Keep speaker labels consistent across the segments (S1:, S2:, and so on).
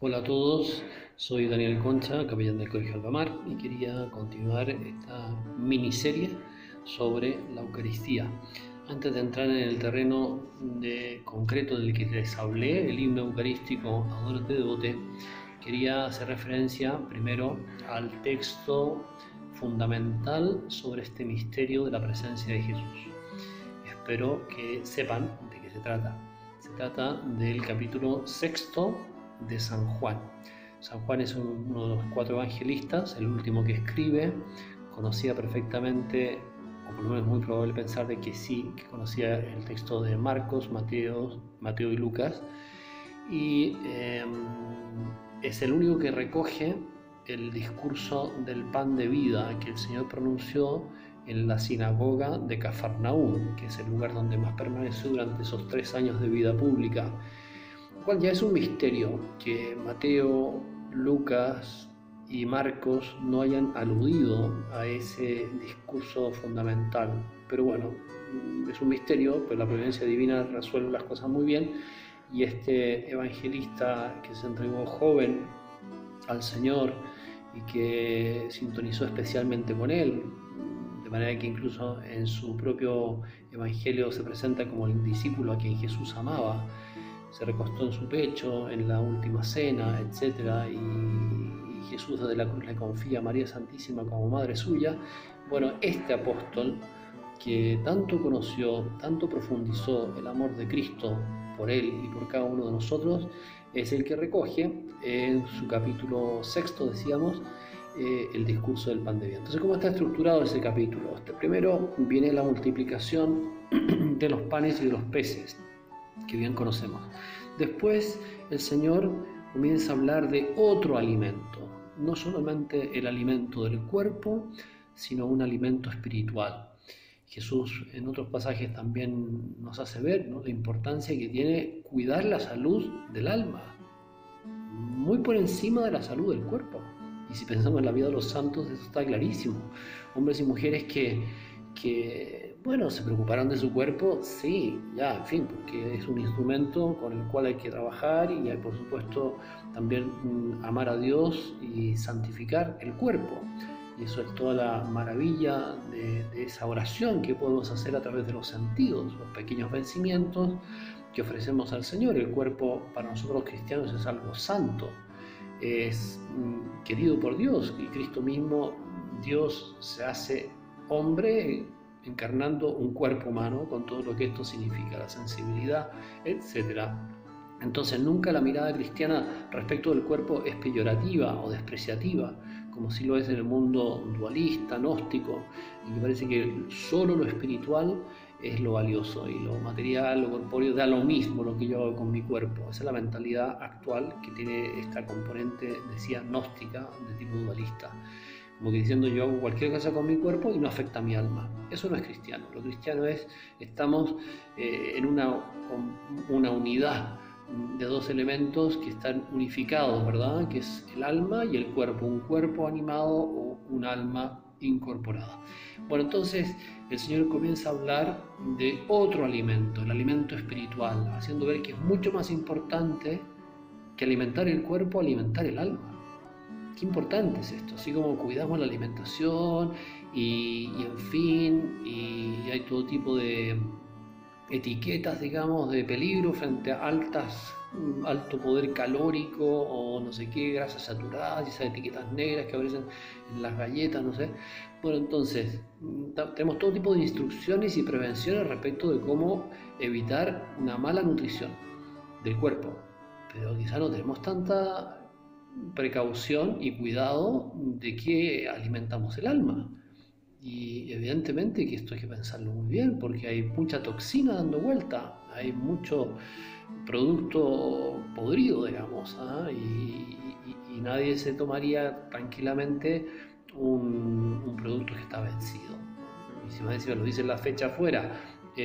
S1: Hola a todos, soy Daniel Concha, capellán del Colegio Albamar, y quería continuar esta miniserie sobre la Eucaristía. Antes de entrar en el terreno de, concreto del que les hablé, el himno eucarístico Adorate Devote, quería hacer referencia primero al texto fundamental sobre este misterio de la presencia de Jesús. Espero que sepan de qué se trata. Se trata del capítulo sexto de San Juan. San Juan es uno de los cuatro evangelistas, el último que escribe, conocía perfectamente, o por lo menos muy probable pensar de que sí, que conocía el texto de Marcos, Mateo, Mateo y Lucas, y em, es el único que recoge el discurso del pan de vida que el Señor pronunció en la sinagoga de Cafarnaúm, que es el lugar donde más permaneció durante esos tres años de vida pública cual ya es un misterio que Mateo, Lucas y Marcos no hayan aludido a ese discurso fundamental. Pero bueno, es un misterio, pero la providencia divina resuelve las cosas muy bien y este evangelista que se entregó joven al Señor y que sintonizó especialmente con Él, de manera que incluso en su propio evangelio se presenta como el discípulo a quien Jesús amaba, se recostó en su pecho en la última cena, etc. Y, Jesús de la cruz le confía a María Santísima como madre suya. Bueno, este apóstol que tanto conoció, tanto profundizó el amor de Cristo por él y por cada uno de nosotros, es el que recoge en su capítulo sexto, decíamos, eh, el discurso del pan de vida. Entonces, ¿cómo está estructurado ese capítulo? Este primero viene la multiplicación de los panes y de los peces que bien conocemos. Después el Señor comienza a hablar de otro alimento, no solamente el alimento del cuerpo, sino un alimento espiritual. Jesús en otros pasajes también nos hace ver la importancia que tiene cuidar la salud del alma, muy por encima de la salud del cuerpo. Y si pensamos en la vida de los santos, eso está clarísimo. Hombres y mujeres que, que bueno, se preocuparon de su cuerpo, sí, ya, en fin, porque es un instrumento con el cual hay que trabajar y hay, por supuesto, también mm, amar a Dios y santificar el cuerpo. Y eso es toda la maravilla de, de esa oración que podemos hacer a través de los sentidos, los pequeños vencimientos que ofrecemos al Señor. El cuerpo para nosotros cristianos es algo santo, es mm, querido por Dios y Cristo mismo, Dios se hace hombre encarnando un cuerpo humano con todo lo que esto significa, la sensibilidad, etc. Entonces nunca la mirada cristiana respecto del cuerpo es peyorativa o despreciativa, como si lo es en el mundo dualista, gnóstico, en que parece que solo lo espiritual es lo valioso y lo material, lo corpóreo da lo mismo lo que yo hago con mi cuerpo. Esa es la mentalidad actual que tiene esta componente, decía, gnóstica de tipo dualista como que diciendo yo hago cualquier cosa con mi cuerpo y no afecta a mi alma. Eso no es cristiano. Lo cristiano es, estamos eh, en una, una unidad de dos elementos que están unificados, ¿verdad? Que es el alma y el cuerpo, un cuerpo animado o un alma incorporada. Bueno, entonces el Señor comienza a hablar de otro alimento, el alimento espiritual, haciendo ver que es mucho más importante que alimentar el cuerpo, alimentar el alma. Qué importante es esto, así como cuidamos la alimentación y, en fin, y hay todo tipo de etiquetas, digamos, de peligro frente a altas, alto poder calórico o no sé qué, grasas saturadas esas etiquetas negras que aparecen en las galletas, no sé. Bueno, entonces, tenemos todo tipo de instrucciones y prevenciones respecto de cómo evitar una mala nutrición del cuerpo, pero quizá no tenemos tanta precaución y cuidado de que alimentamos el alma. Y evidentemente que esto hay que pensarlo muy bien porque hay mucha toxina dando vuelta, hay mucho producto podrido, digamos, ¿ah? y, nadie se tomaría tranquilamente un, producto que está vencido. Y si más lo dice la fecha afuera,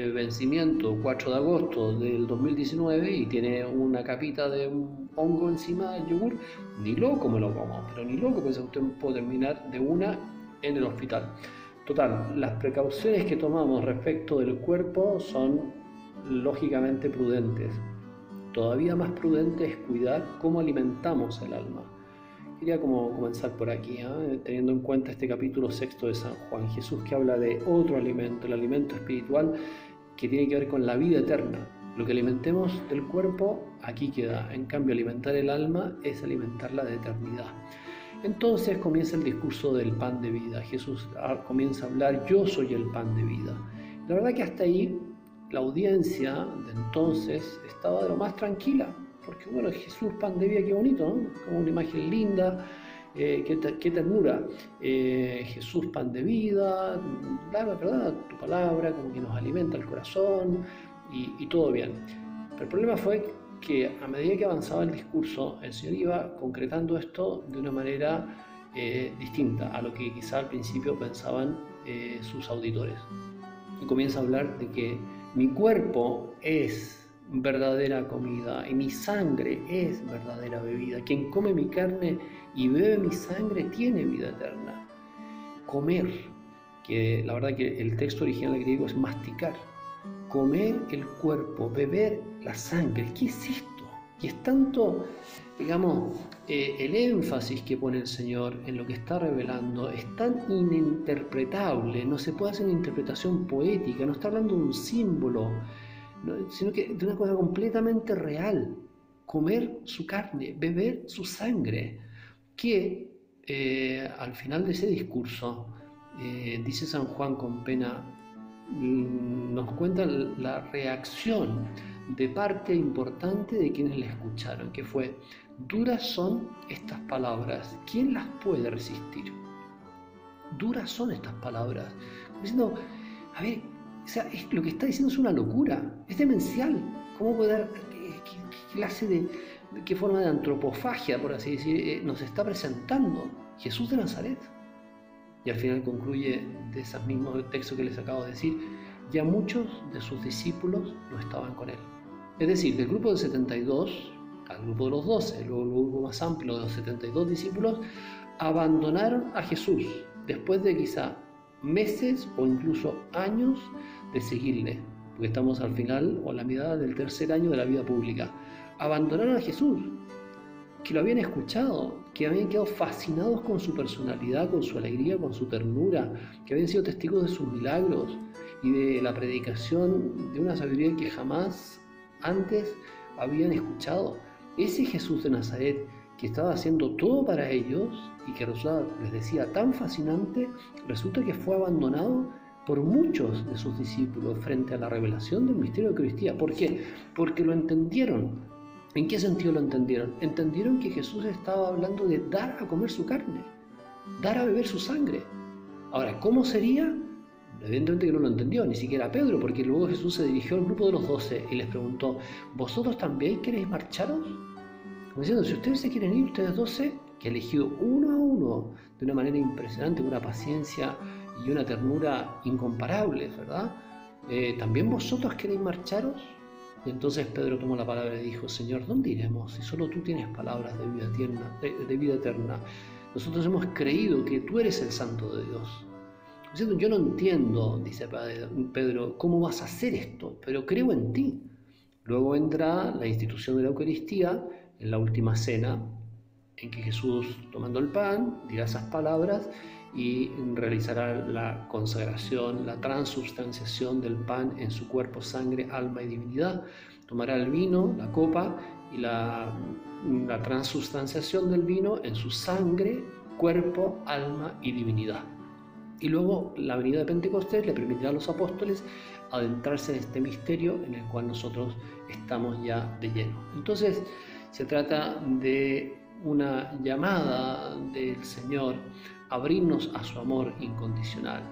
S1: vencimiento 4 de agosto del 2019 y tiene una capita de un hongo encima del yogur, ni loco me lo como, pero ni loco, pues usted puede terminar de una en el hospital. Total, las precauciones que tomamos respecto del cuerpo son lógicamente prudentes. todavía más prudente es cuidar cómo alimentamos el alma. Quería como comenzar por aquí, ¿eh? teniendo en cuenta este capítulo sexto de San Juan, Jesús que habla de otro alimento, el alimento espiritual que tiene que ver con la vida eterna. Lo que alimentemos del cuerpo aquí queda, en cambio alimentar el alma es alimentarla de eternidad. Entonces comienza el discurso del pan de vida. Jesús ah, comienza a hablar, yo soy el pan de vida. La verdad que hasta ahí la audiencia de entonces estaba de lo más tranquila, porque bueno, Jesús pan de vida, qué bonito, ¿no? Como una imagen linda, eh, qué, ternura. Eh, Jesús pan de vida, la verdad, tu palabra, como que nos alimenta el corazón y, todo bien. Pero el problema fue que a medida que avanzaba el discurso, el Señor iba concretando esto de una manera eh, distinta a lo que quizá al principio pensaban sus auditores. Y comienza a hablar de que mi cuerpo es verdadera comida y mi sangre es verdadera bebida. Quien come mi carne y bebe mi sangre tiene vida eterna. Comer, que la verdad que el texto original griego es masticar. Comer el cuerpo, beber la sangre. ¿Qué es esto? Y es tanto, digamos, eh, el énfasis que pone el Señor en lo que está revelando es tan ininterpretable, no se puede hacer una interpretación poética, no está hablando de un símbolo, sino que de una cosa completamente real, comer su carne, beber su sangre, que eh, al final de ese discurso, eh, dice San Juan con pena, mm, nos cuenta la reacción de parte importante de quienes le escucharon, que fue, duras son estas palabras, ¿quién las puede resistir? Duras son estas palabras. diciendo, a ver, o sea, lo que está diciendo es una locura, es demencial. ¿Cómo puede dar, qué, clase de, qué forma de antropofagia, por así decir, eh, nos está presentando Jesús de Nazaret? Y al final concluye de esos mismos textos que les acabo de decir, ya muchos de sus discípulos no estaban con él. Es decir, del grupo de 72 al grupo de los 12, luego el grupo más amplio de los 72 discípulos, abandonaron a Jesús después de quizá meses o incluso años de seguirle, porque estamos al final o a la mitad del tercer año de la vida pública. Abandonaron a Jesús, que lo habían escuchado, que habían quedado fascinados con su personalidad, con su alegría, con su ternura, que habían sido testigos de sus milagros y de la predicación de una sabiduría que jamás antes habían escuchado. Ese Jesús de Nazaret que estaba haciendo todo para ellos y que les decía tan fascinante, resulta que fue abandonado por muchos de sus discípulos frente a la revelación del misterio de Cristiana. ¿Por qué? Porque lo entendieron. ¿En qué sentido lo entendieron? Entendieron que Jesús estaba hablando de dar a comer su carne, dar a beber su sangre. Ahora, ¿cómo sería? Evidentemente que no lo entendió, ni siquiera Pedro, porque luego Jesús se dirigió al grupo de los doce y les preguntó, ¿vosotros también queréis marcharos? Como diciendo, si ustedes se quieren ir, ustedes doce, que elegido uno a uno de una manera impresionante, con una paciencia y una ternura incomparables, ¿verdad? Eh, ¿También vosotros queréis marcharos? Y entonces Pedro tomó la palabra y dijo, Señor, ¿dónde iremos si solo tú tienes palabras de vida, eterna, de, vida eterna? Nosotros hemos creído que tú eres el santo de Dios. Yo no entiendo, dice Pedro, cómo vas a hacer esto, pero creo en ti. Luego entra la institución de la Eucaristía en la última cena, en que Jesús, tomando el pan, dirá esas palabras y realizará la consagración, la transubstanciación del pan en su cuerpo, sangre, alma y divinidad. Tomará el vino, la copa y la, la transubstanciación del vino en su sangre, cuerpo, alma y divinidad. Y luego la venida de Pentecostés le permitirá a los apóstoles adentrarse en este misterio en el cual nosotros estamos ya de lleno. Entonces se trata de una llamada del Señor abrirnos a su amor incondicional.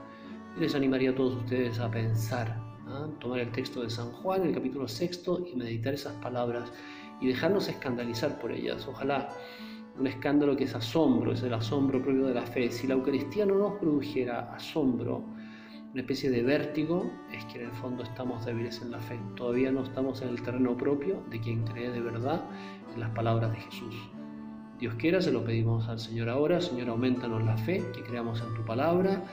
S1: les animaría a todos ustedes a pensar, ¿ah? tomar el texto de San Juan, el capítulo sexto, y meditar esas palabras y dejarnos escandalizar por ellas. Ojalá un escándalo que es asombro, es el asombro propio de la fe. Si la Eucaristía no nos produjera asombro, una especie de vértigo, que en el fondo estamos débiles en la fe. Todavía no estamos en el terreno propio de quien cree de verdad en las palabras de Jesús. Dios quiera, se lo pedimos al Señor ahora. Señor, aumentanos la fe, que creamos en tu palabra.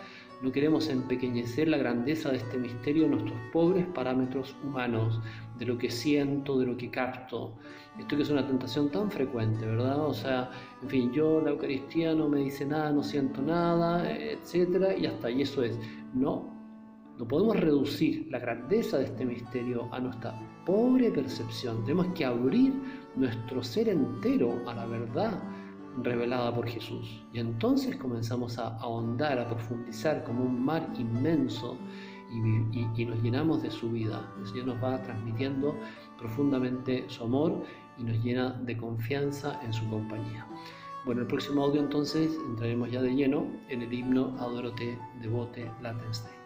S1: No queremos empequeñecer la grandeza de este misterio en nuestros pobres parámetros humanos, de lo que siento, de lo que capto. Esto que es una tentación tan frecuente, ¿verdad? O sea, en fin, yo la Eucaristía no me dice nada, no siento nada, etcétera, y hasta ahí eso es. No, no podemos reducir la grandeza de este misterio a nuestra pobre percepción. Tenemos que abrir nuestro ser entero a la verdad revelada por Jesús. Y entonces comenzamos a ahondar, a profundizar como un mar inmenso y, nos llenamos de su vida. El Señor nos va transmitiendo profundamente su amor y nos llena de confianza en su compañía. Bueno, el próximo audio entonces entraremos ya de lleno en el himno Adorote, Devote, Latens